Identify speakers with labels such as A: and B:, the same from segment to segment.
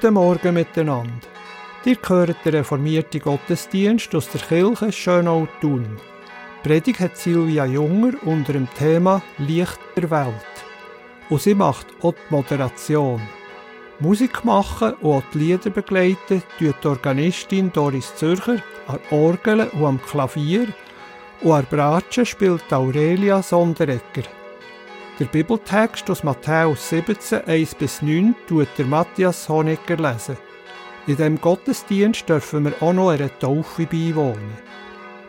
A: Guten Morgen miteinander. Ihr hört den reformierten Gottesdienst aus der Kirche Schönau-Thun. Predigt hat Silvia Junger unter dem Thema Licht der Welt. Und sie macht auch die Moderation. Musik machen und auch die Lieder begleiten tut die Organistin Doris Zürcher an Orgel und am Klavier und an Bratsche spielt Aurelia Sonderegger. Der Bibeltext aus Matthäus 17, 1 bis 9 tut der Matthias Honegger lesen. In diesem Gottesdienst dürfen wir auch noch einer Taufe beiwohnen.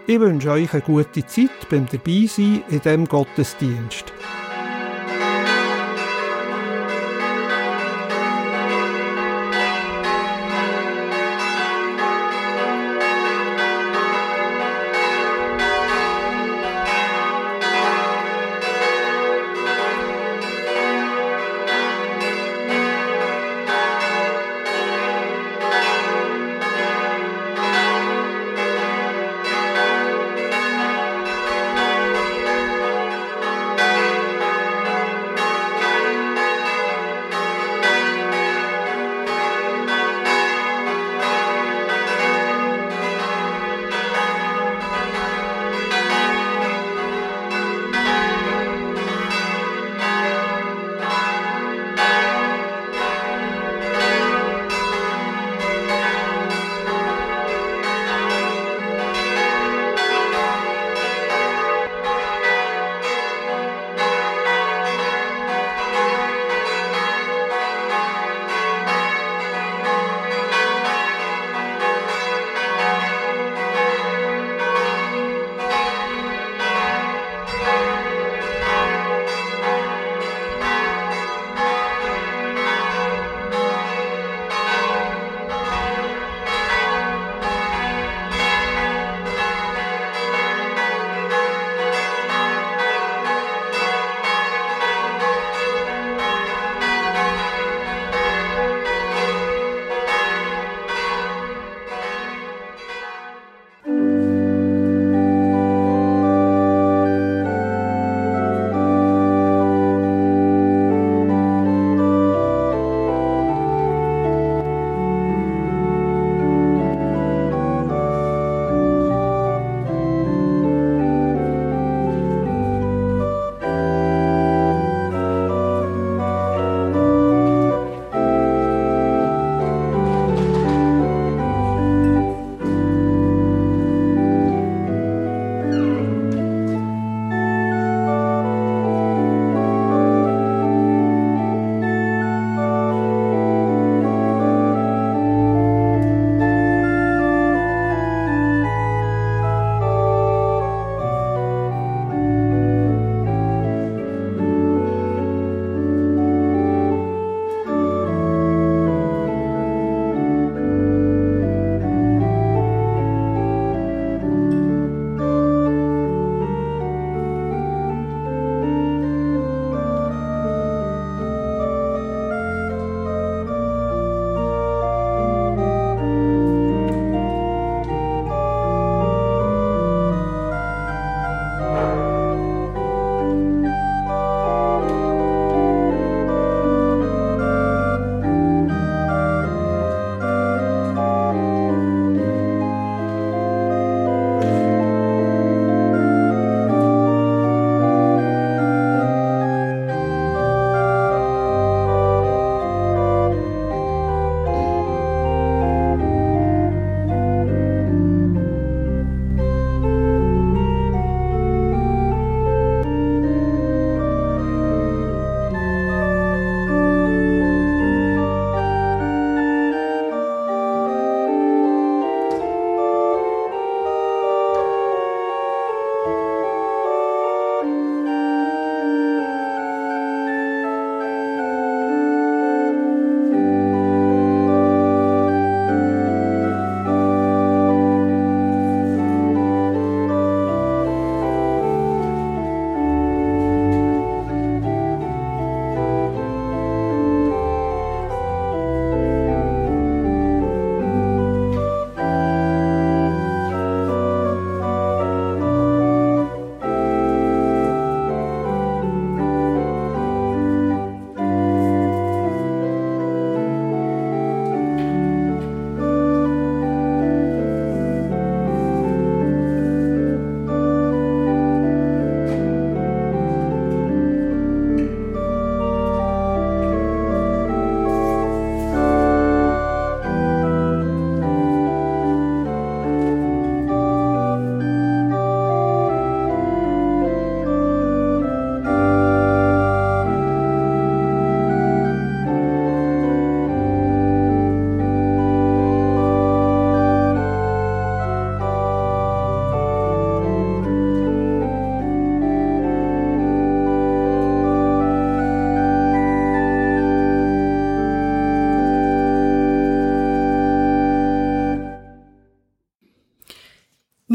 A: Ich wünsche euch eine gute Zeit beim Dabeisein in diesem Gottesdienst.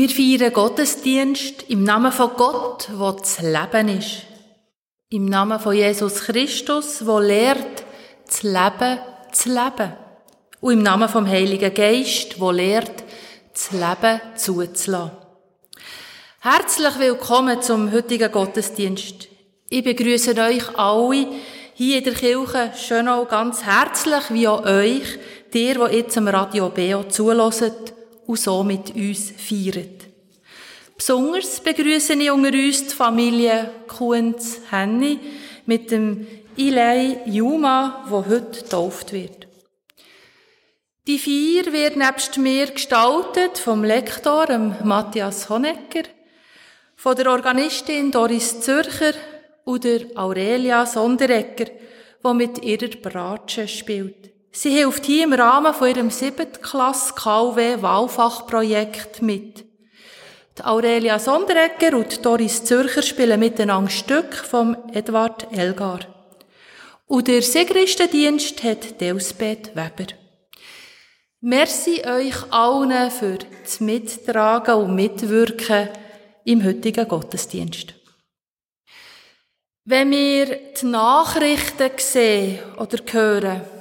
B: Wir feiern Gottesdienst im Namen von Gott, wo das Leben ist. Im Namen von Jesus Christus, wo lehrt, das Leben zu leben. Und im Namen vom Heiligen Geist, wo lehrt, das Leben zuzulassen. Herzlich willkommen zum heutigen Gottesdienst. Ich begrüße euch alle hier in der Kirche Schönau ganz herzlich, wie auch euch, dir, die jetzt am Radio Beo zulässt und so mit uns feiert. Besonders begrüße ich unter uns die Familie Kunz Henny mit dem Ilei Juma, wo heute getauft wird. Die Feier wird nebst mir gestaltet vom Lektor Matthias Honecker, von der Organistin Doris Zürcher und der Aurelia Sonderegger, die mit ihrer Bratsche spielt. Sie hilft hier im Rahmen von ihrem 7. Klasse KW Wahlfachprojekt mit. Die Aurelia Sonderegger und Doris Zürcher spielen miteinander Stück vom Edward Elgar. Und der Segristendienst hat Delsbeth Weber. Merci euch allen für das Mittragen und Mitwirken im heutigen Gottesdienst. Wenn wir die Nachrichten sehen oder hören,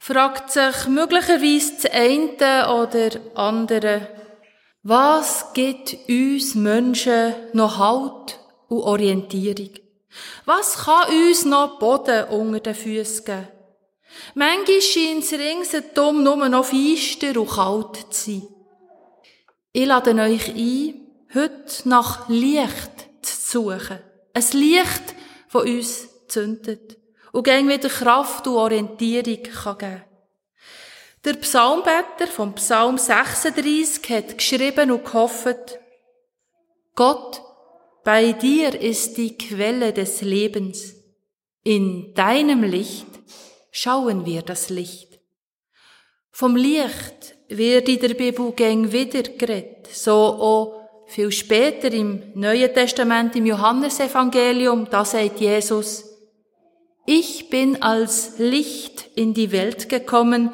B: fragt sich möglicherweise das eine oder andere, was gibt uns Menschen noch Halt und Orientierung? Was kann uns noch Boden unter den Füßen geben? Manchmal scheint es ringsherum nur noch feister und kalt zu sein. Ich lade euch ein, heute nach Licht zu suchen. Ein Licht, das uns zündet und gegen wieder Kraft und Orientierung kann geben der Psalmbetter vom Psalm 36 hat geschrieben und gehofft, Gott, bei dir ist die Quelle des Lebens. In deinem Licht schauen wir das Licht. Vom Licht wird in der Bibel gäng wieder geredet, so auch viel später im Neuen Testament, im Johannesevangelium, da sagt Jesus, ich bin als Licht in die Welt gekommen,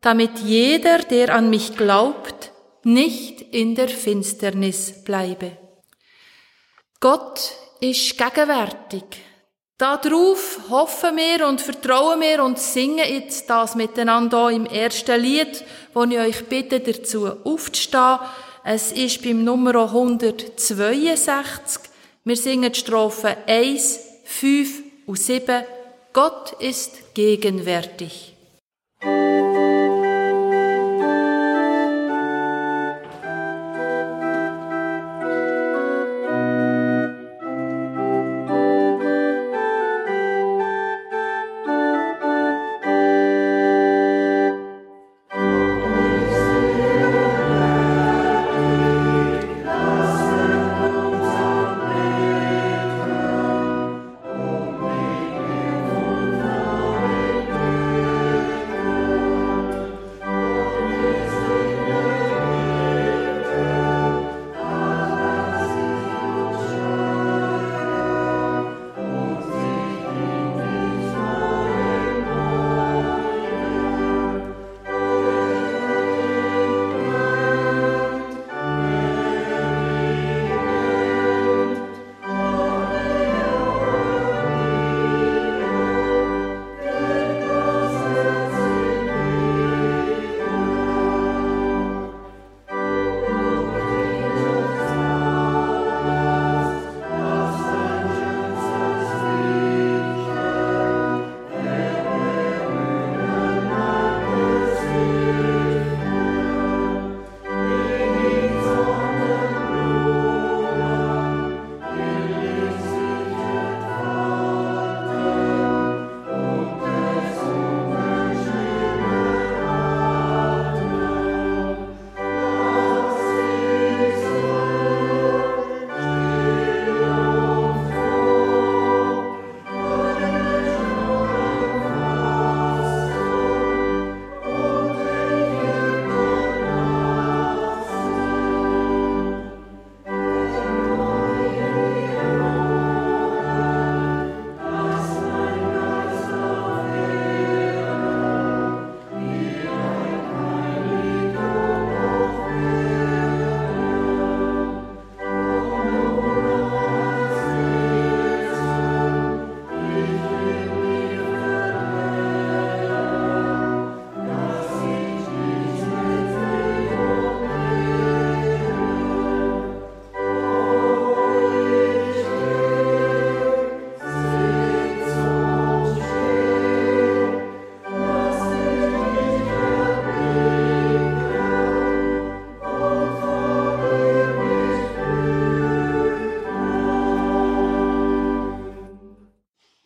B: damit jeder, der an mich glaubt, nicht in der Finsternis bleibe. Gott ist gegenwärtig. Darauf hoffen wir und vertrauen wir und singen jetzt das miteinander im ersten Lied, wo ich euch bitte, dazu aufzustehen. Es ist beim Nummer 162. Wir singen die Strophen 1, 5 und 7. Gott ist gegenwärtig.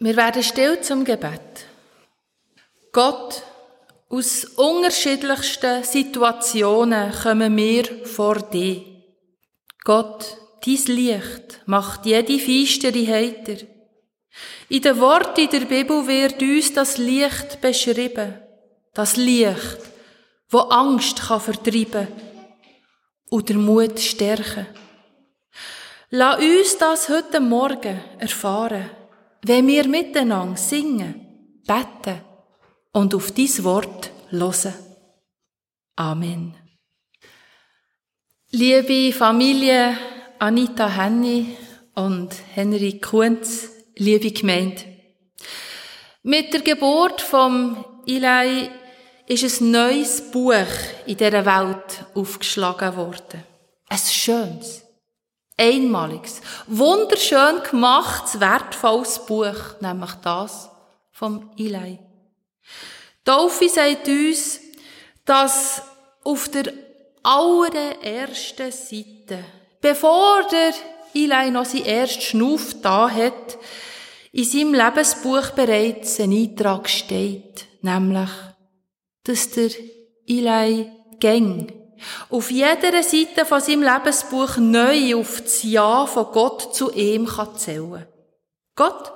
B: Wir werden still zum Gebet. Gott, aus unterschiedlichsten Situationen kommen wir vor dir. Gott, dein Licht macht jede feistere heiter. In den Worten der Bibel wird uns das Licht beschrieben. Das Licht, wo Angst kann vertreiben und der Mut stärken. Lass uns das heute Morgen erfahren, wenn wir miteinander singen, beten und auf dies Wort hören. Amen. Liebe Familie Anita Henny und Henry Kunz, liebe Gemeinde. Mit der Geburt vom Eli ist ein neues Buch in dieser Welt aufgeschlagen worden. Ein schönes, einmaliges, wunderschön gemachtes, wertvolles Buch, nämlich das vom Eli. Taufe sagt uns, dass auf der allerersten Seite, bevor der Eli noch seinen ersten Schnuff da hat, in seinem Lebensbuch bereits ein Eintrag steht, nämlich, dass der Eli gäng auf jeder Seite von seinem Lebensbuch neu auf das Ja von Gott zu ihm kann zählen. Gott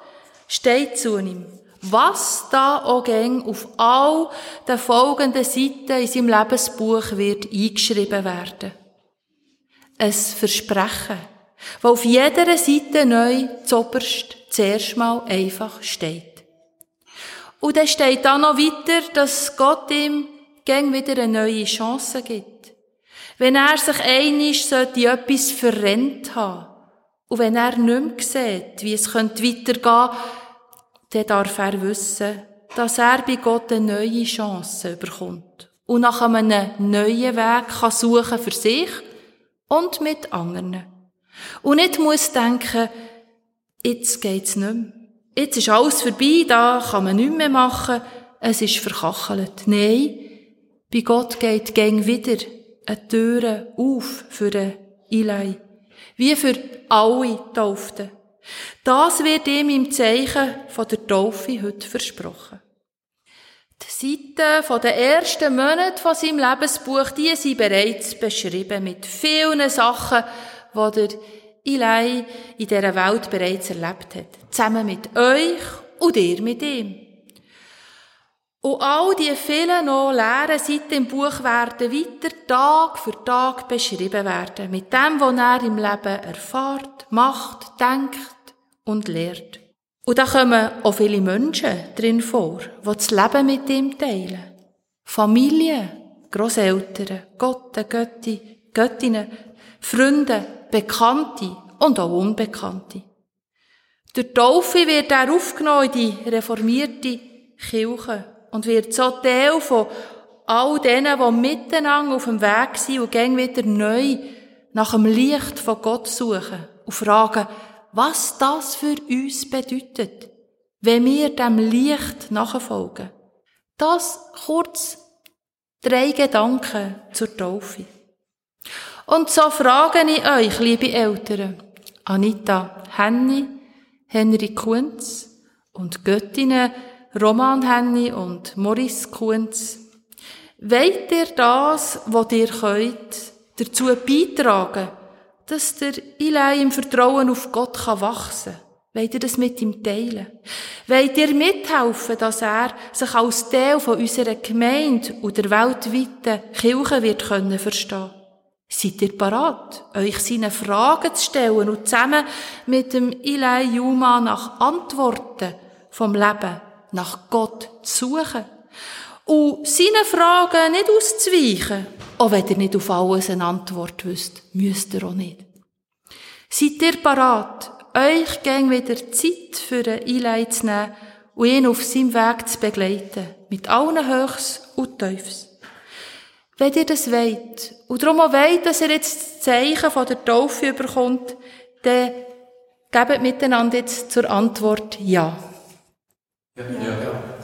B: steht zu ihm. Was da auch gäng auf all den folgenden Seiten in seinem Lebensbuch wird eingeschrieben werden. Ein Versprechen, das auf jeder Seite neu zoberst zuerst mal einfach steht. Und dann steht da noch weiter, dass Gott ihm gäng wieder eine neue Chance gibt. Wenn er sich einig sollte etwas verrennt haben und wenn er nicht mehr sieht, wie es weitergehen könnte, dann darf er wissen, dass er bei Gott eine neue Chance bekommt und nach einem neuen Weg kann suchen für sich und mit anderen. Und nicht muss denken, jetzt geht's nicht mehr. Jetzt ist alles vorbei, da kann man nichts mehr machen, es ist verkachelt. Nein, bei Gott geht gäng wieder eine Tür auf für den Eli. Wie für alle Tauften. Das wird ihm im Zeichen von der Taufe heute versprochen. Die Seiten von den ersten Monaten von seinem Lebensbuch, die sind bereits beschrieben mit vielen Sachen, die der Eli in dieser Welt bereits erlebt hat. Zusammen mit euch und ihr mit ihm. Und all die vielen noch leeren Seiten im Buch werden weiter Tag für Tag beschrieben werden. Mit dem, was er im Leben erfahrt, macht, denkt und lehrt. Und da kommen auch viele Menschen drin vor, die das Leben mit ihm teilen. Familie, Großeltern, Götter, Götti, Göttinnen, Freunde, Bekannte und auch Unbekannte. Durch Taufe wird er aufgenommen in die reformierte Kirche und wird so Teil von all denen, die miteinander auf dem Weg sind und gehen wieder neu nach dem Licht von Gott suchen und fragen, was das für uns bedeutet, wenn wir dem Licht nachfolgen. Das kurz drei Gedanken zur Taufe. Und so frage ich euch, liebe Eltern, Anita Henny, Henry Kunz und Göttinnen Roman Henny und Maurice Kunz, wollt ihr das, was ihr könnt, dazu beitragen, dass der Eli im Vertrauen auf Gott wachsen kann? Wollt ihr das mit ihm teilen? Wollt ihr mithelfen, dass er sich als Teil von unserer Gemeinde und der weltweiten Kirche wird können verstehen? Seid ihr parat, euch seine Fragen zu stellen und zusammen mit dem Eli Juma nach Antworten vom Leben, nach Gott zu suchen? Und seinen Fragen nicht auszuweichen, auch wenn ihr nicht auf alles eine Antwort wisst, müsst ihr auch nicht. Seid ihr parat, euch gern wieder Zeit für einen Eli zu nehmen und ihn auf seinem Weg zu begleiten, mit allen Höchst und Teufels? Wenn ihr das wollt, und darum auch wollt, dass ihr jetzt das Zeichen von der Taufe überkommt, dann gebt miteinander jetzt zur Antwort Ja. Ja. ja.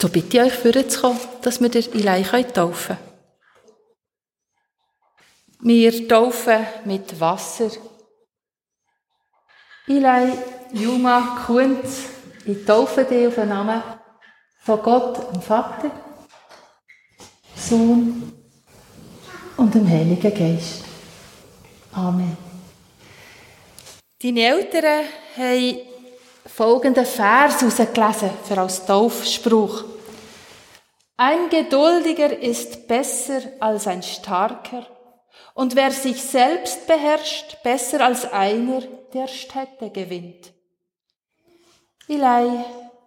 B: So bitte ich euch, vorzukommen, dass wir den Eli taufen können. Wir taufen mit Wasser. Eli Juma Kunz Ich taufe dich auf den Namen von Gott, dem Vater, Sohn und dem Heiligen Geist. Amen. Deine Eltern haben folgenden Vers herausgelesen für als Taufspruch. Ein Geduldiger ist besser als ein Starker und wer sich selbst beherrscht, besser als einer, der Städte gewinnt. Ilei,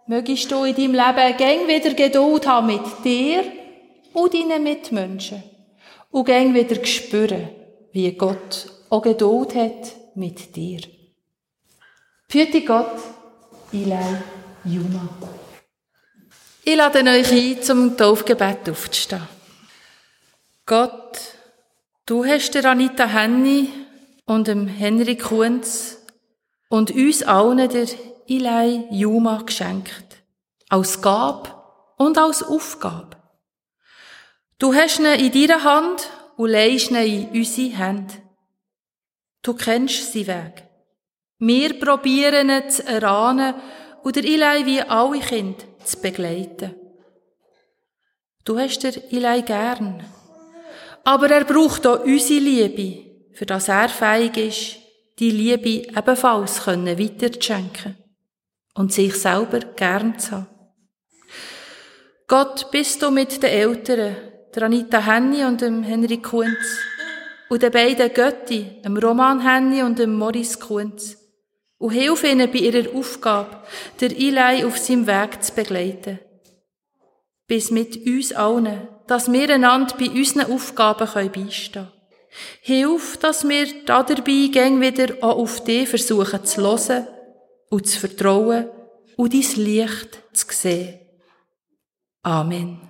B: mögest du in deinem Leben gäng wieder Geduld haben mit dir und deinen Mitmenschen und gäng wieder spüren, wie Gott auch Geduld hat mit dir. Führt Gott, Ilei, Juma. Ich lade euch ein, zum Taufgebet aufzustehen. Gott, du hast der Anita Henny und dem Henry Kunz und uns allen der Ilai Juma geschenkt. Als Gab und als Aufgabe. Du hast ihn in deiner Hand und leist ihn in unsere Hände. Du kennst seinen Weg. Wir probieren ihn zu erahnen und der Ilai wie alle Kinder zu begleiten. Du hast der Ilai gern. Aber er braucht auch unsere Liebe, für das er fähig ist, die Liebe ebenfalls weiterzuschenken und sich selber gern zu haben. Gott, bist du mit den Eltern, der Anita Henny und dem Henry Kunz, und den beiden Götti, dem Roman Henny und dem Morris Kunz, und hilf ihnen bei ihrer Aufgabe, der Ilai auf seinem Weg zu begleiten. Bis mit uns allen, dass wir einander bei unseren Aufgaben beistehen können. Hilf, dass wir dabei gäng wieder auch auf dich versuchen zu hören und zu vertrauen und dein Licht zu sehen. Amen.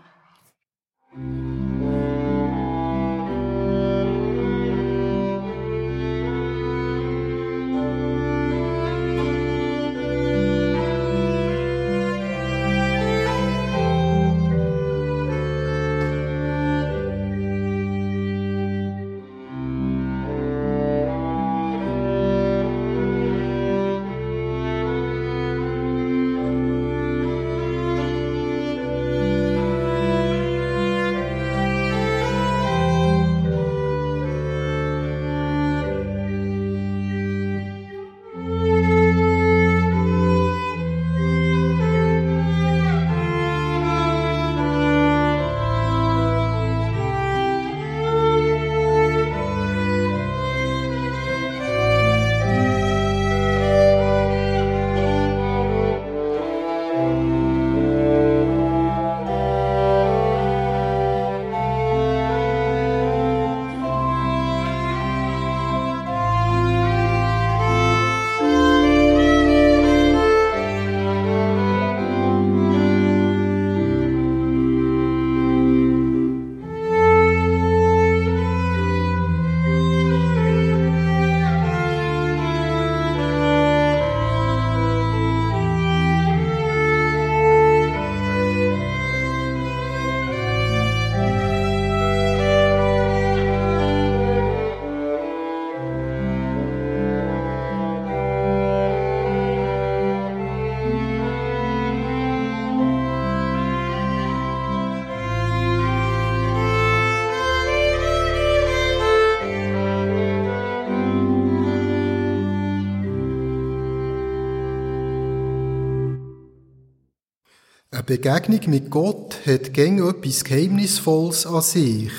C: Begegnung mit Gott hat gäng etwas Geheimnisvolles an sich.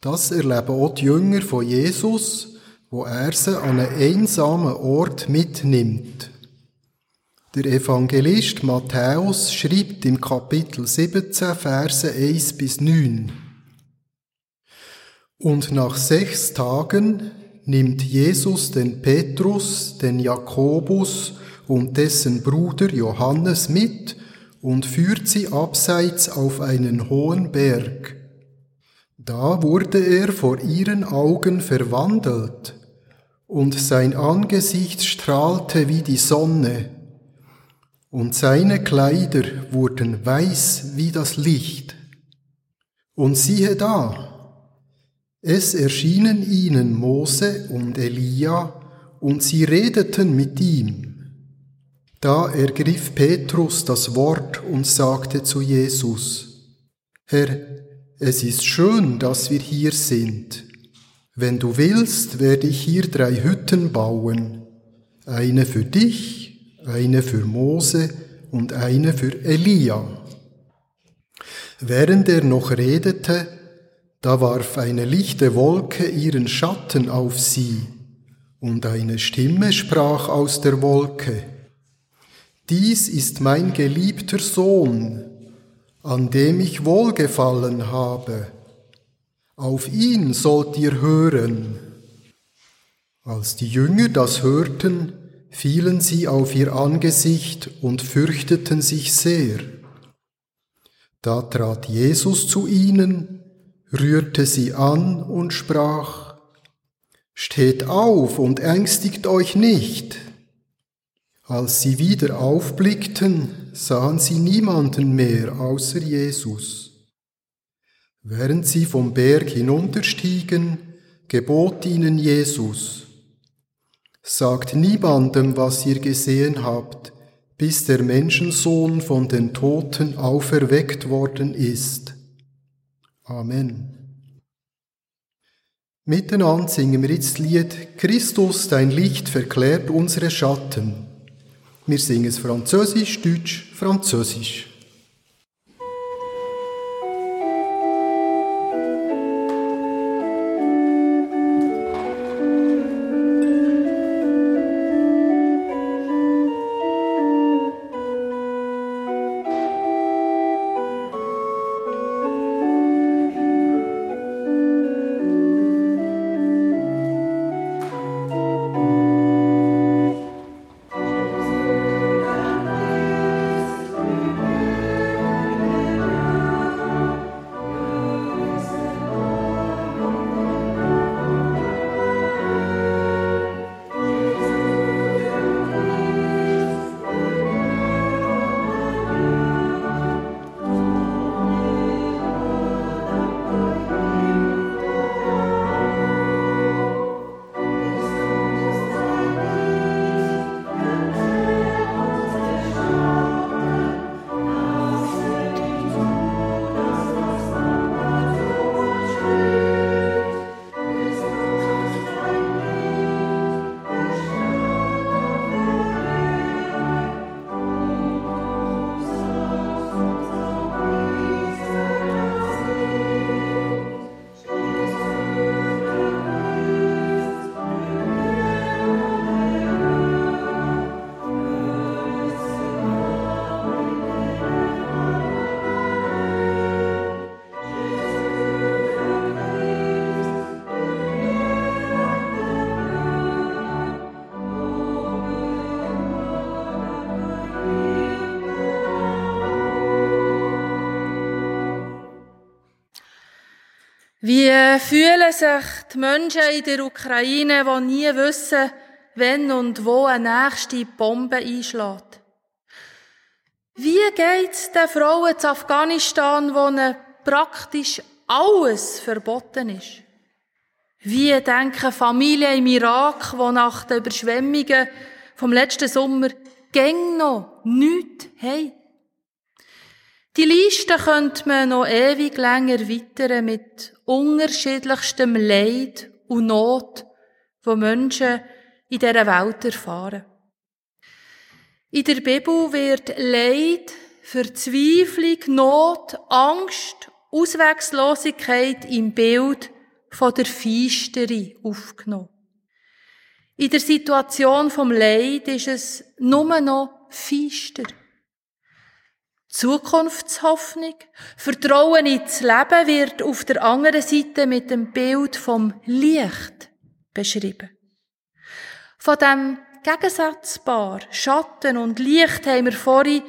C: Das erleben auch die Jünger von Jesus, wo er sie an einen einsamen Ort mitnimmt. Der Evangelist Matthäus schreibt im Kapitel 17, Verse 1 bis 9. Und nach sechs Tagen nimmt Jesus den Petrus, den Jakobus und dessen Bruder Johannes mit und führt sie abseits auf einen hohen Berg. Da wurde er vor ihren Augen verwandelt, und sein Angesicht strahlte wie die Sonne, und seine Kleider wurden weiß wie das Licht. Und siehe da, es erschienen ihnen Mose und Elia, und sie redeten mit ihm. Da ergriff Petrus das Wort und sagte zu Jesus, Herr, es ist schön, dass wir hier sind. Wenn du willst, werde ich hier drei Hütten bauen, eine für dich, eine für Mose und eine für Elia. Während er noch redete, da warf eine lichte Wolke ihren Schatten auf sie, und eine Stimme sprach aus der Wolke, Dies ist mein geliebter Sohn, an dem ich wohlgefallen habe. Auf ihn sollt ihr hören. Als die Jünger das hörten, fielen sie auf ihr Angesicht und fürchteten sich sehr. Da trat Jesus zu ihnen, rührte sie an und sprach, Steht auf und ängstigt euch nicht. Als sie wieder aufblickten, sahen sie niemanden mehr außer Jesus. Während sie vom Berg hinunterstiegen, gebot ihnen Jesus, Sagt niemandem, was ihr gesehen habt, bis der Menschensohn von den Toten auferweckt worden ist. Amen. Miteinander singen wir jetzt Lied Christus, dein Licht verklärt unsere Schatten. Wir singen es Französisch, Deutsch, Französisch.
B: Fühlen sich die Menschen in der Ukraine, die nie wissen, wenn und wo eine nächste Bombe einschlägt? Wie geht's den Frauen in Afghanistan, wo ihnen praktisch alles verboten ist? Wie denken Familien im Irak, wo nach den Überschwemmungen vom letzten Sommer gäng noch nichts haben? Die Liste könnte man noch ewig länger erweitern mit unterschiedlichstem Leid und Not, wo Menschen in dieser Welt erfahren. In der Bibel wird Leid, Verzweiflung, Not, Angst, Ausweglosigkeit im Bild von der Feisterei aufgenommen. In der Situation vom Leid ist es nur noch feister. Zukunftshoffnung, Vertrauen ins Leben wird auf der anderen Seite mit dem Bild vom Licht beschrieben. Von dem Gegensatzpaar Schatten und Licht haben wir vorhin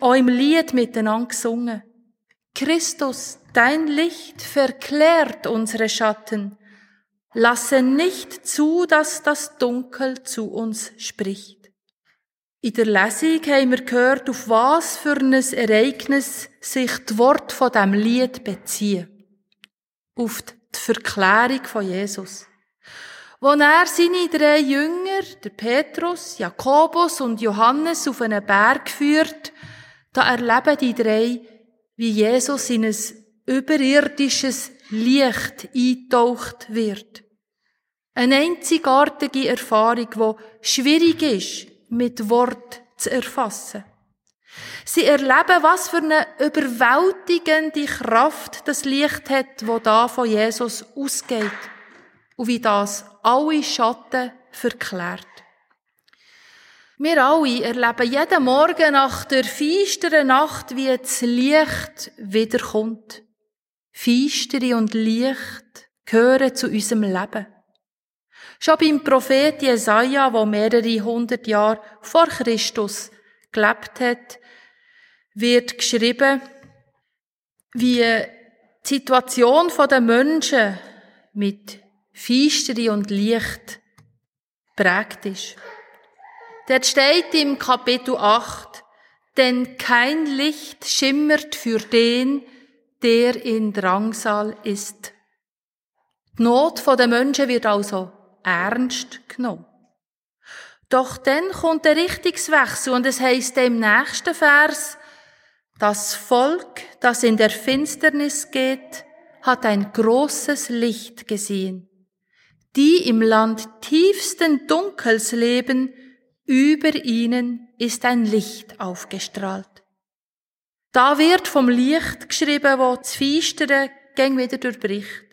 B: auch im Lied miteinander gesungen. Christus, dein Licht verklärt unsere Schatten. Lasse nicht zu, dass das Dunkel zu uns spricht. In der Lesung haben wir gehört, auf was für ein Ereignis sich die Worte von dem Lied beziehen. Auf die Verklärung von Jesus. Wo er seine drei Jünger, der Petrus, Jakobus und Johannes, auf einen Berg führt, da erleben die drei, wie Jesus in ein überirdisches Licht eintaucht wird. Eine einzigartige Erfahrung, die schwierig ist, mit Wort zu erfassen. Sie erleben, was für eine überwältigende Kraft das Licht hat, wo da von Jesus ausgeht. Und wie das alle Schatten verklärt. Wir alle erleben jeden Morgen nach der feisteren Nacht, wie das Licht wiederkommt. Feistere und Licht gehören zu unserem Leben. Schon beim Prophet Jesaja, wo mehrere hundert Jahre vor Christus gelebt hat, wird geschrieben, wie die Situation der Menschen mit Feistere und Licht prägt ist. Dort steht im Kapitel 8, denn kein Licht schimmert für den, der in Drangsal ist. Die Not der Menschen wird also ernst genommen. Doch dann kommt der Richtungswechsel und es heißt im nächsten Vers, das Volk, das in der Finsternis geht, hat ein großes Licht gesehen. Die im Land tiefsten Dunkels leben, über ihnen ist ein Licht aufgestrahlt. Da wird vom Licht geschrieben, wo das Feistere gäng wieder durchbricht.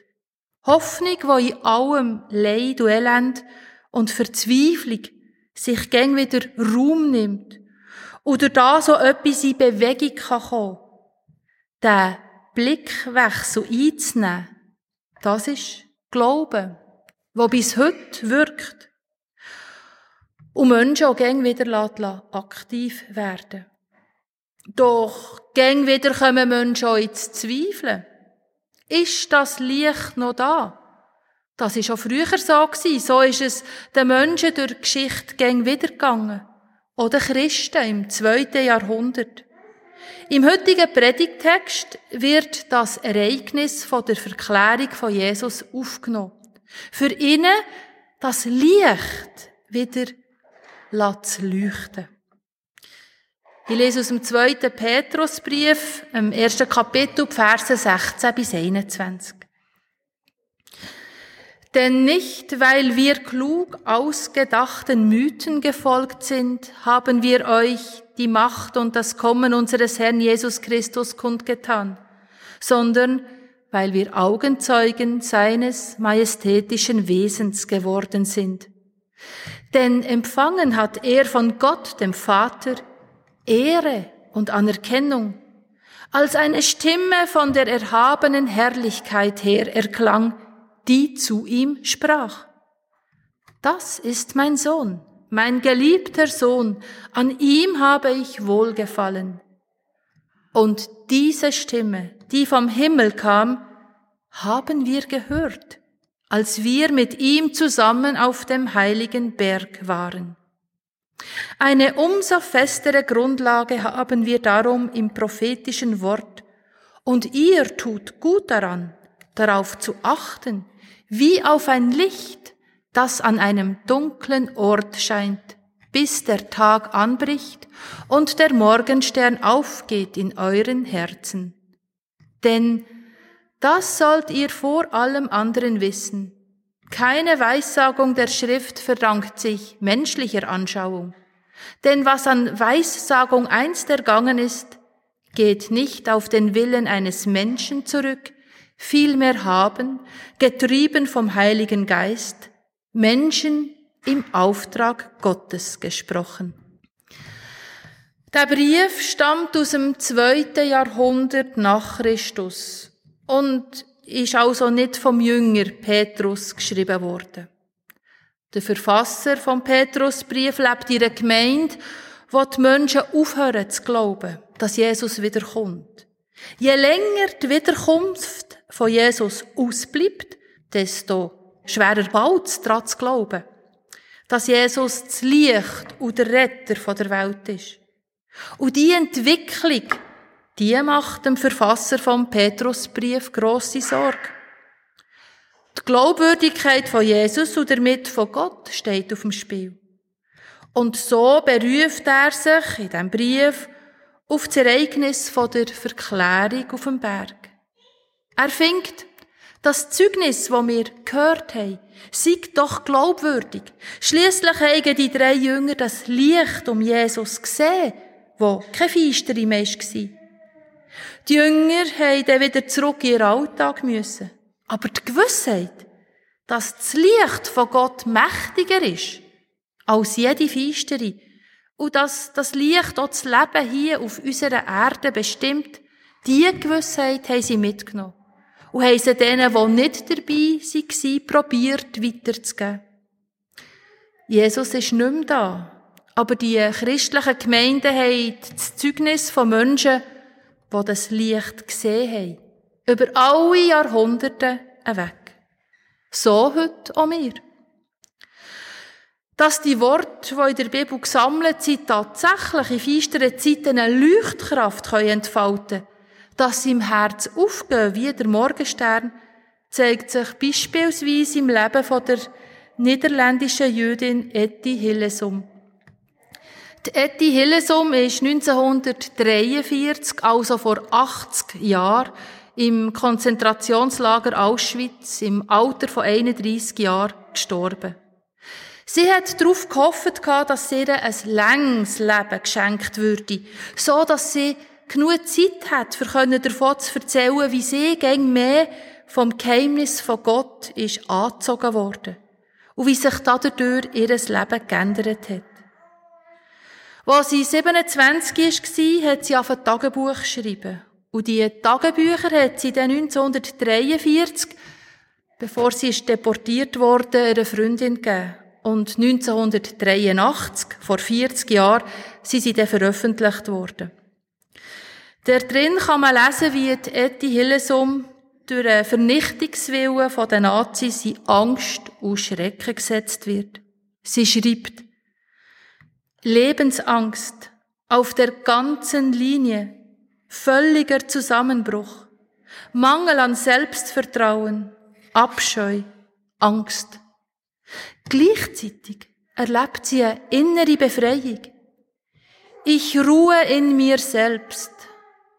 B: Hoffnung, wo in allem Leid und Elend und Verzweiflung sich gäng wieder Raum nimmt oder da so etwas in Bewegung kann kommen. Den Blickwechsel einzunehmen, das ist Glauben, wo bis heute wirkt. Und Menschen auch gäng wieder aktiv werden. Doch gäng wieder kommen Menschen auch ins Zweifeln. Ist das Licht noch da? Das ist auch früher so gewesen. So ist es den Menschen durch die Geschichte gäng wieder gegangen oder Christen im zweiten Jahrhundert. Im heutigen Predigtext wird das Ereignis von der Verklärung von Jesus aufgenommen. Für ihn das Licht wieder zu leuchten. Ich lese aus dem zweiten Petrusbrief, im ersten Kapitel, Verse 16 bis 21. Denn nicht, weil wir klug ausgedachten Mythen gefolgt sind, haben wir euch die Macht und das Kommen unseres Herrn Jesus Christus kundgetan, sondern weil wir Augenzeugen seines majestätischen Wesens geworden sind. Denn empfangen hat er von Gott, dem Vater, Ehre und Anerkennung, als eine Stimme von der erhabenen Herrlichkeit her erklang, die zu ihm sprach. Das ist mein Sohn, mein geliebter Sohn, an ihm habe ich wohlgefallen. Und diese Stimme, die vom Himmel kam, haben wir gehört, als wir mit ihm zusammen auf dem heiligen Berg waren. Eine umso festere Grundlage haben wir darum im prophetischen Wort, und ihr tut gut daran, darauf zu achten, wie auf ein Licht, das an einem dunklen Ort scheint, bis der Tag anbricht und der Morgenstern aufgeht in euren Herzen. Denn das sollt ihr vor allem anderen wissen. Keine Weissagung der Schrift verdankt sich menschlicher Anschauung. Denn was an Weissagung einst ergangen ist, geht nicht auf den Willen eines Menschen zurück, vielmehr haben, getrieben vom Heiligen Geist, Menschen im Auftrag Gottes gesprochen. Der Brief stammt aus dem zweiten Jahrhundert nach Christus und ist also nicht vom Jünger Petrus geschrieben worden. Der Verfasser vom Petrusbrief lebt in einer Gemeinde, wo die Menschen aufhören zu glauben, dass Jesus wiederkommt. Je länger die Wiederkunft von Jesus ausbleibt, desto schwerer baut es daran zu glauben, dass Jesus das Licht und der Retter der Welt ist. Und die Entwicklung, die macht dem Verfasser vom Petrusbrief grosse Sorge. Die Glaubwürdigkeit von Jesus und damit von Gott steht auf dem Spiel. Und so beruft er sich in diesem Brief auf das Ereignis von der Verklärung auf dem Berg. Er findet, das Zeugnis, das wir gehört haben, sei doch glaubwürdig. Schließlich haben die drei Jünger das Licht um Jesus gesehen, wo kein Feistere mehr war. Die Jünger haben dann wieder zurück in ihren Alltag müssen. Aber die Gewissheit, dass das Licht von Gott mächtiger ist als jede Feistere und dass das Licht auch das Leben hier auf unserer Erde bestimmt, diese Gewissheit haben sie mitgenommen und haben sie denen, die nicht dabei waren, probiert weiterzugeben. Jesus ist nicht mehr da, aber die christlichen Gemeinden haben das Zeugnis von Menschen, die das Licht gesehen haben, über alle Jahrhunderte hinweg. So heute auch wir. Dass die Worte, die in der Bibel gesammelt sind, tatsächlich in feisteren Zeiten eine Leuchtkraft entfalten können, dass sie im Herz aufgehen wie der Morgenstern, zeigt sich beispielsweise im Leben von der niederländischen Jüdin Etty Hillesum. Die Etty Hillesum ist 1943, also vor 80 Jahren, im Konzentrationslager Auschwitz im Alter von 31 Jahren gestorben. Sie hat darauf gehofft, dass ihr ein längs Leben geschenkt würde, so dass sie genug Zeit hat, für davon zu erzählen, wie sie gegen mehr vom Geheimnis von Gott ist angezogen worden und wie sich dadurch ihr Leben geändert hat. Als sie 27 war, hat sie auf ein Tagebuch geschrieben. Und die Tagebücher hat sie dann 1943, bevor sie deportiert wurde, einer Freundin gegeben. Und 1983, vor 40 Jahren, sind sie dann veröffentlicht worden. Der drin kann man lesen, wie die Etty Hillesum durch einen Vernichtungswillen den Nazis in Angst und Schrecken gesetzt wird. Sie schreibt, Lebensangst auf der ganzen Linie, völliger Zusammenbruch, Mangel an Selbstvertrauen, Abscheu, Angst. Gleichzeitig erlebt sie eine innere Befreiung. Ich ruhe in mir selbst,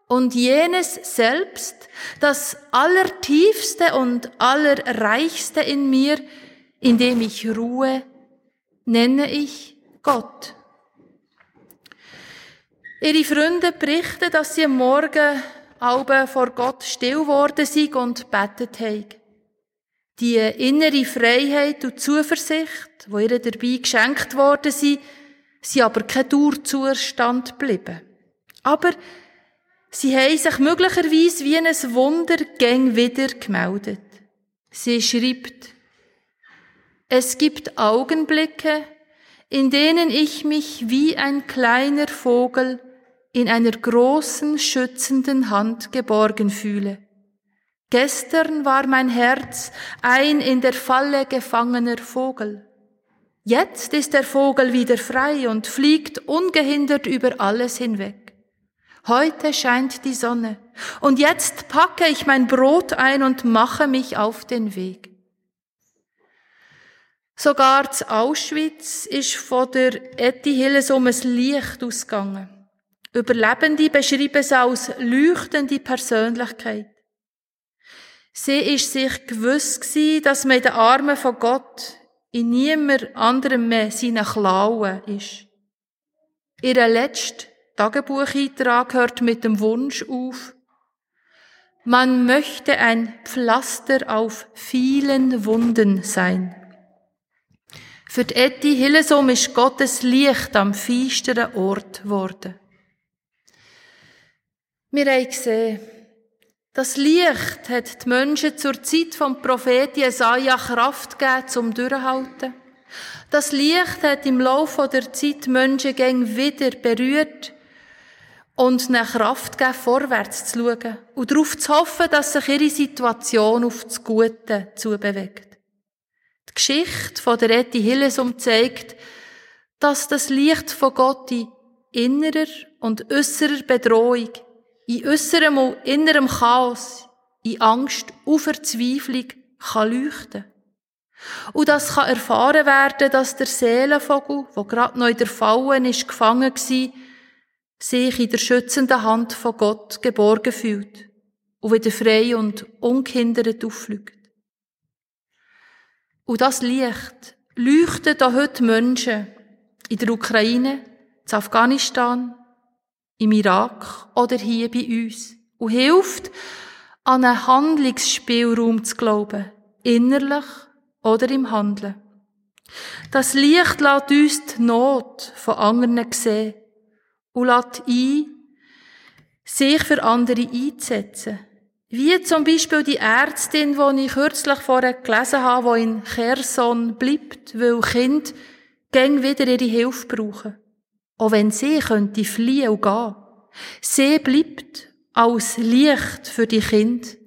B: und jenes Selbst, das Allertiefste und Allerreichste in mir, in dem ich ruhe, nenne ich Gott. Ihre Freunde berichten, dass sie am Morgen Alben vor Gott still geworden sind und betet haben. Die innere Freiheit und Zuversicht, wo ihr dabei geschenkt worden sind, sind aber kein Dauerzustand geblieben. Aber Sie haben sich möglicherweise wie ein Wunder gäng wieder gemeldet. Sie schreibt, es gibt Augenblicke, in denen ich mich wie ein kleiner Vogel in einer großen, schützenden Hand geborgen fühle. Gestern war mein Herz ein in der Falle gefangener Vogel. Jetzt ist der Vogel wieder frei und fliegt ungehindert über alles hinweg. Heute scheint die Sonne. Und jetzt packe ich mein Brot ein und mache mich auf den Weg. Sogar zu Auschwitz ist von der Etty Hillesum ein Licht ausgegangen. Überlebende beschreiben es als leuchtende Persönlichkeit. Sie ist sich gewiss gewesen, dass man in den Armen von Gott in niemand anderem mehr seine Klauen ist. Ihre letzte Tagebucheintrag hört mit dem Wunsch auf, man möchte ein Pflaster auf vielen Wunden sein. Für die Etty Hillesum ist Gottes Licht am feisteren Ort geworden. Wir haben gesehen, das Licht hat die Menschen zur Zeit vom Propheten Jesaja Kraft gegeben zum Durchhalten. Das Licht hat im Laufe der Zeit Menschen gegen wieder berührt und eine Kraft geben, vorwärts zu schauen und darauf zu hoffen, dass sich ihre Situation auf das Gute zubewegt. Die Geschichte von der Etty Hillesum zeigt, dass das Licht von Gott in innerer und äußerer Bedrohung, in äußerem und innerem Chaos, in Angst und Verzweiflung kann leuchten. Und das kann erfahren werden, dass der Seelenvogel, wo gerade noch in der Fallen ist, gefangen war, sich in der schützenden Hand von Gott geborgen fühlt und wieder frei und ungehindert auffliegt. Und das Licht leuchtet auch heute Menschen in der Ukraine, in Afghanistan, im Irak oder hier bei uns und hilft, an einen Handlungsspielraum zu glauben, innerlich oder im Handeln. Das Licht lässt uns die Not von anderen sehen und lässt ein, sich für andere einzusetzen. Wie zum Beispiel die Ärztin, die ich kürzlich vorher gelesen habe, die in Cherson bleibt, weil Kind gern wieder ihre Hilfe brauchen. Auch wenn sie könnte fliehen und gehen. Sie bleibt als Licht für die Kind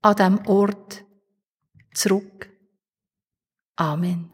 B: an dem Ort zurück. Amen.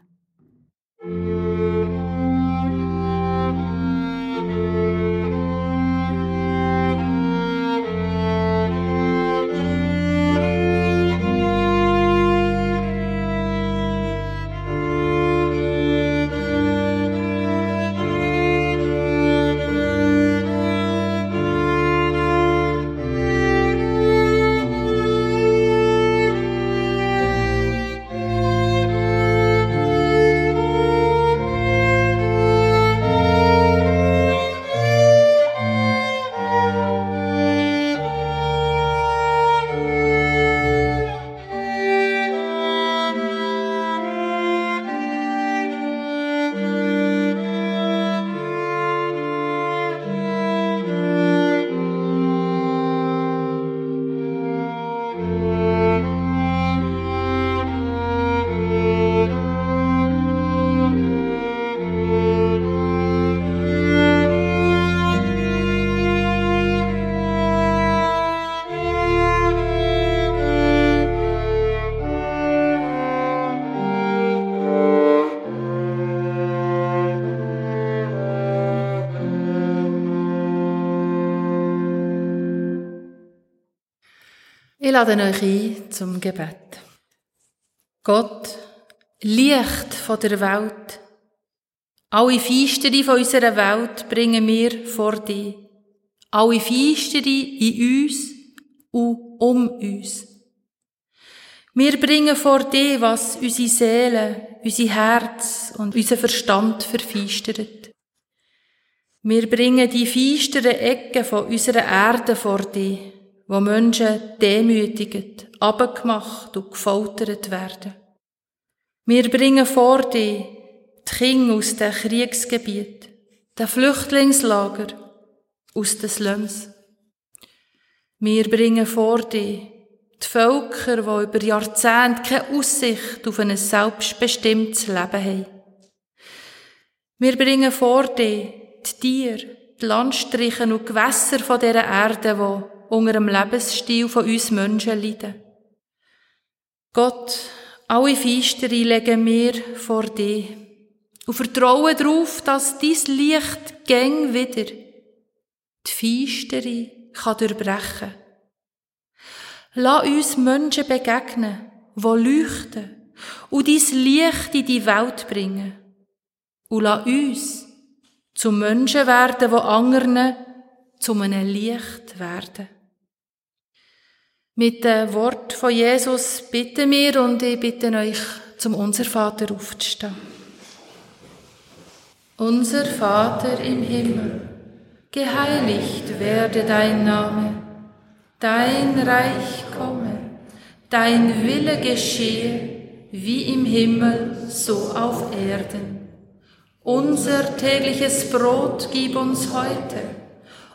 B: Lade euch ein zum Gebet. Gott, Licht von der Welt, alle Feistere von unserer Welt bringen wir vor dir. Alle Feistere in uns und um uns. Wir bringen vor dir, was unsere Seele, unser Herz und unser Verstand verfeistert. Wir bringen die feisteren Ecken von unserer Erde vor dir wo Menschen demütigt, abgemacht und gefoltert werden. Wir bringen vor dir die Kinder aus dem Kriegsgebiet, den Flüchtlingslager aus den Slums. Wir bringen vor dir die Völker, die über Jahrzehnte keine Aussicht auf ein selbstbestimmtes Leben haben. Wir bringen vor dir die Tiere, die Landstriche und Gewässer von dieser Erde, die unter dem Lebensstil von uns Menschen leiden. Gott, alle Feistere legen wir vor dir und vertrauen darauf, dass dies Licht gäng wieder die Feistere kann durchbrechen. Lass uns Menschen begegnen, die leuchten und dies Licht in die Welt bringen. Und lass uns zu Menschen werden, die anderen zu einem Licht werden. Mit dem Wort von Jesus bitten wir und ich bitte euch, zum Unser Vater aufzustehen. Unser Vater im Himmel, geheiligt werde dein Name, dein Reich komme, dein Wille geschehe, wie im Himmel, so auf Erden. Unser tägliches Brot gib uns heute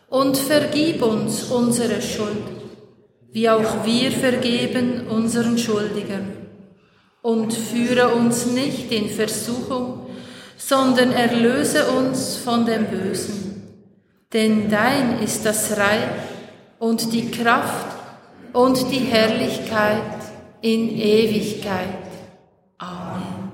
B: und vergib uns unsere Schuld wie auch wir vergeben unseren Schuldigern. Und führe uns nicht in Versuchung, sondern erlöse uns von dem Bösen. Denn dein ist das Reich und die Kraft und die Herrlichkeit in Ewigkeit. Amen.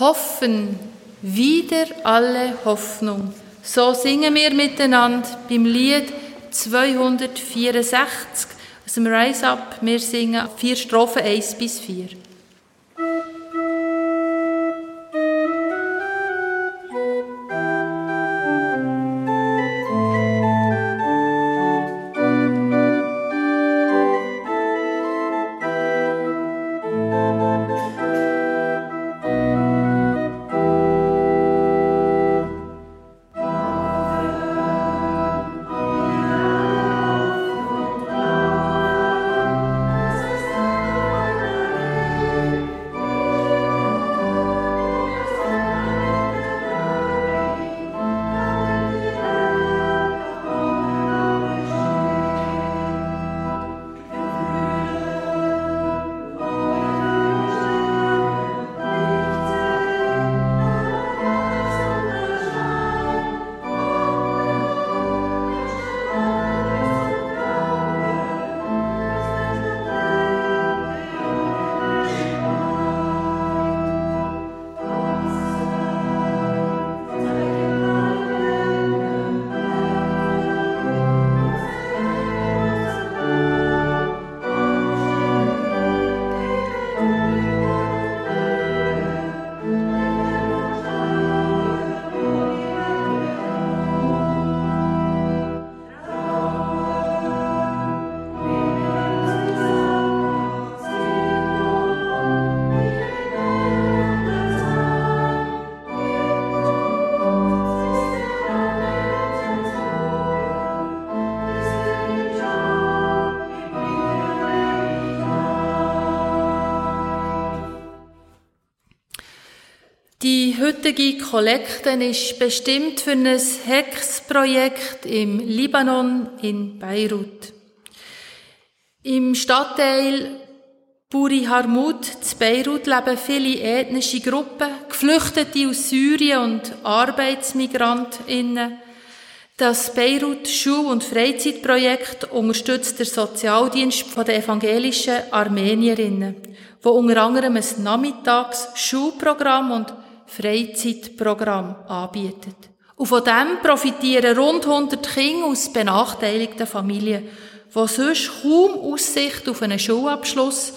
B: Hoffen wieder alle Hoffnung. So singen wir miteinander beim Lied 264, Aus dem Rise Up, wir singen vier Strophen 1 bis 4. heutige Kollekte ist bestimmt für ein Hex-Projekt im Libanon in Beirut. Im Stadtteil Buri Harmut zu Beirut leben viele ethnische Gruppen, Geflüchtete aus Syrien und ArbeitsmigrantInnen. Das Beirut Schul- und Freizeitprojekt unterstützt der Sozialdienst der evangelischen Armenierinnen, wo unter anderem ein Nachmittags-Schulprogramm und Freizeitprogramm anbietet. Und von dem profitieren rund 100 Kinder aus benachteiligten Familien, die sonst kaum Aussicht auf einen Schulabschluss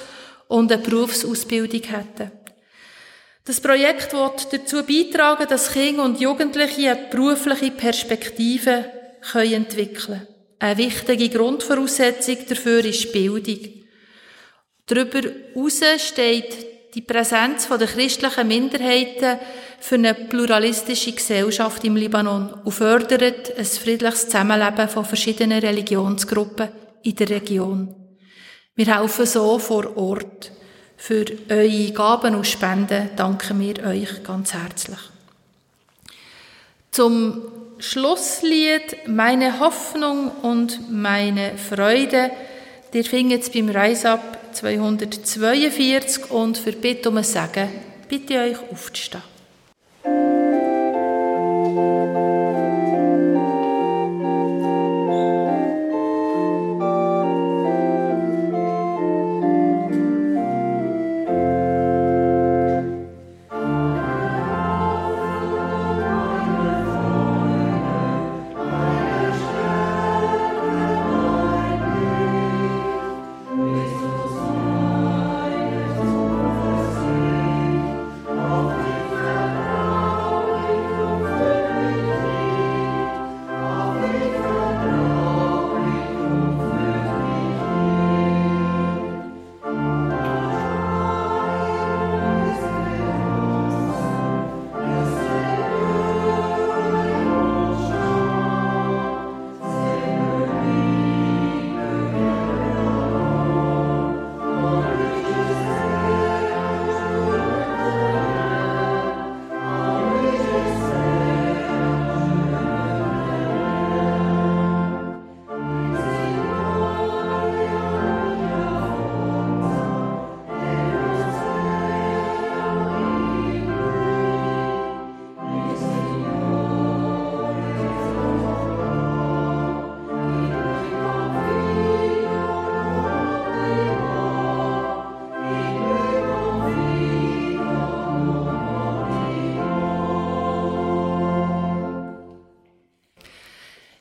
B: und eine Berufsausbildung hätten. Das Projekt wird dazu beitragen, dass Kinder und Jugendliche eine berufliche Perspektive entwickeln können. Eine wichtige Grundvoraussetzung dafür ist Bildung. Darüber hinaus steht die Präsenz der christlichen Minderheiten für eine pluralistische Gesellschaft im Libanon und fördert ein friedliches Zusammenleben von verschiedenen Religionsgruppen in der Region. Wir helfen so vor Ort. Für eure Gaben und Spenden danken wir euch ganz herzlich. Zum Schlusslied Meine Hoffnung und meine Freude, ihr findet es beim Reisab 242 und für Bitte um ein Segen bitte euch aufzustehen.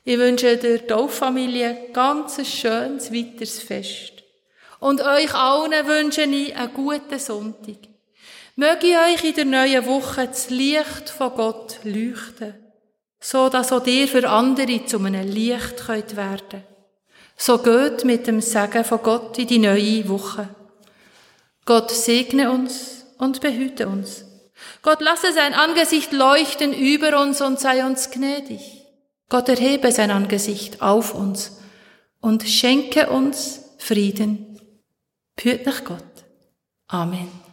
B: Ich wünsche der Tauffamilie ganz ein schönes weiteres Fest. Und euch allen wünsche ich einen guten Sonntag. Möge euch in der neuen Woche das Licht von Gott leuchten, so dass auch ihr für andere zu einem Licht könnt werden. So geht mit dem Segen von Gott in die neue Woche. Gott segne uns und behüte uns. Gott lasse sein Angesicht leuchten über uns und sei uns gnädig. Gott erhebe sein Angesicht auf uns und schenke uns Frieden. Püt nach Gott. Amen.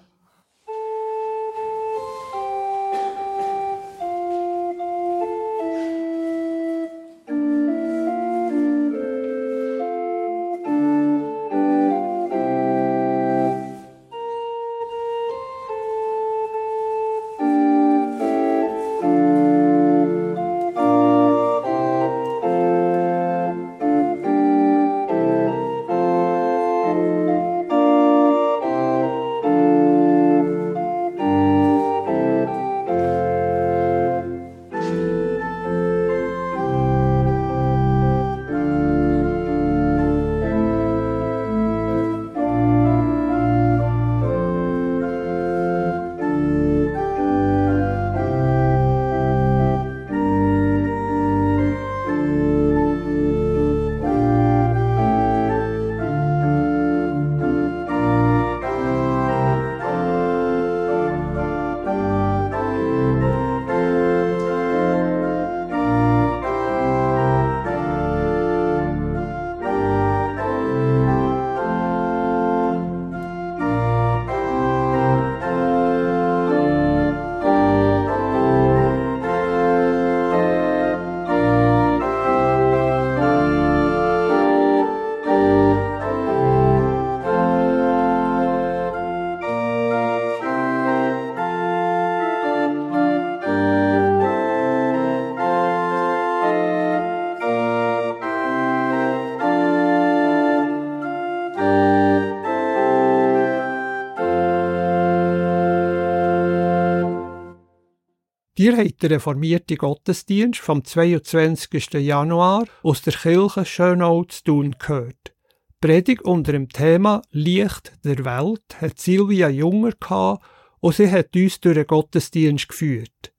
A: Ihr habt den reformierten Gottesdienst vom 22. Januar aus der Kirche Schönau zu tun gehört. Predigt unter dem Thema Licht der Welt hat Silvia Junger gehabt und sie hat uns durch den Gottesdienst geführt.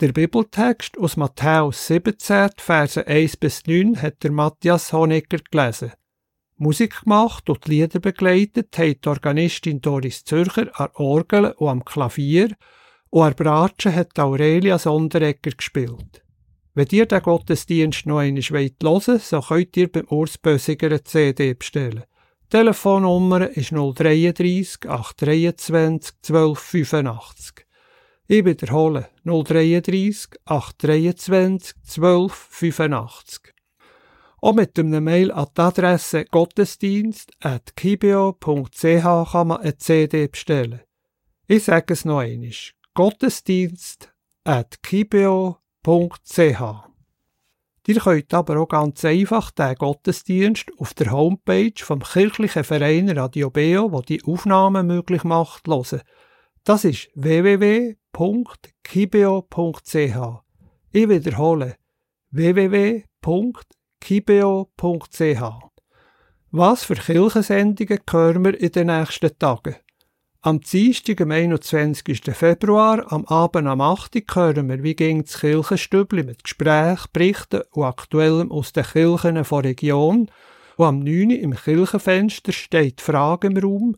A: Der Bibeltext aus Matthäus 17, Verse 1 bis 9 hat der Matthias Honegger gelesen. Musik gemacht und die Lieder begleitet haben die Organistin Doris Zürcher an Orgel und am Klavier und an Bratsche hat Aurelia Sonderegger gespielt. Wenn ihr den Gottesdienst noch einmal hören wollt, so könnt ihr beim Urs Bösiger eine CD bestellen. Die Telefonnummer ist 033 823 1285. Ich wiederhole 033 823 1285. Auch mit einem Mail an die Adresse gottesdienst.kibio.ch kann man eine CD bestellen. Ich sage es noch einmal gottesdienst at kibeo.ch. Ihr könnt aber auch ganz einfach den Gottesdienst auf der Homepage vom kirchlichen Verein Radio Beo, wo die Aufnahmen möglich macht, hören. Das ist www.kibeo.ch. Ich wiederhole www.kibeo.ch. Was für Kirchensendungen hören wir in den nächsten Tagen? Am Dienstag, am 21. Februar, am Abend am 8. hören wir, wie ging das Kirchenstübli mit Gesprächen, Berichten und Aktuellem aus den Kirchen von Region. Und am 9. im Kirchenfenster steht die Frage im Raum,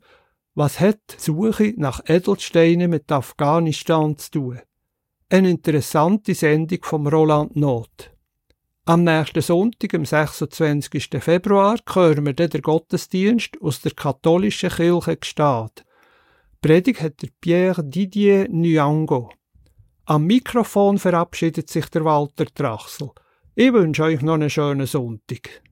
A: was hat die Suche nach Edelsteinen mit Afghanistan zu tun? Eine interessante Sendung vom Roland Not. Am nächsten Sonntag, am 26. Februar, hören wir den Gottesdienst aus der katholischen Kirche Gstaad. Predigt hat der Pierre Didier Nyango. Am Mikrofon verabschiedet sich der Walter Trachsel. Ich wünsche euch noch einen schönen Sonntag.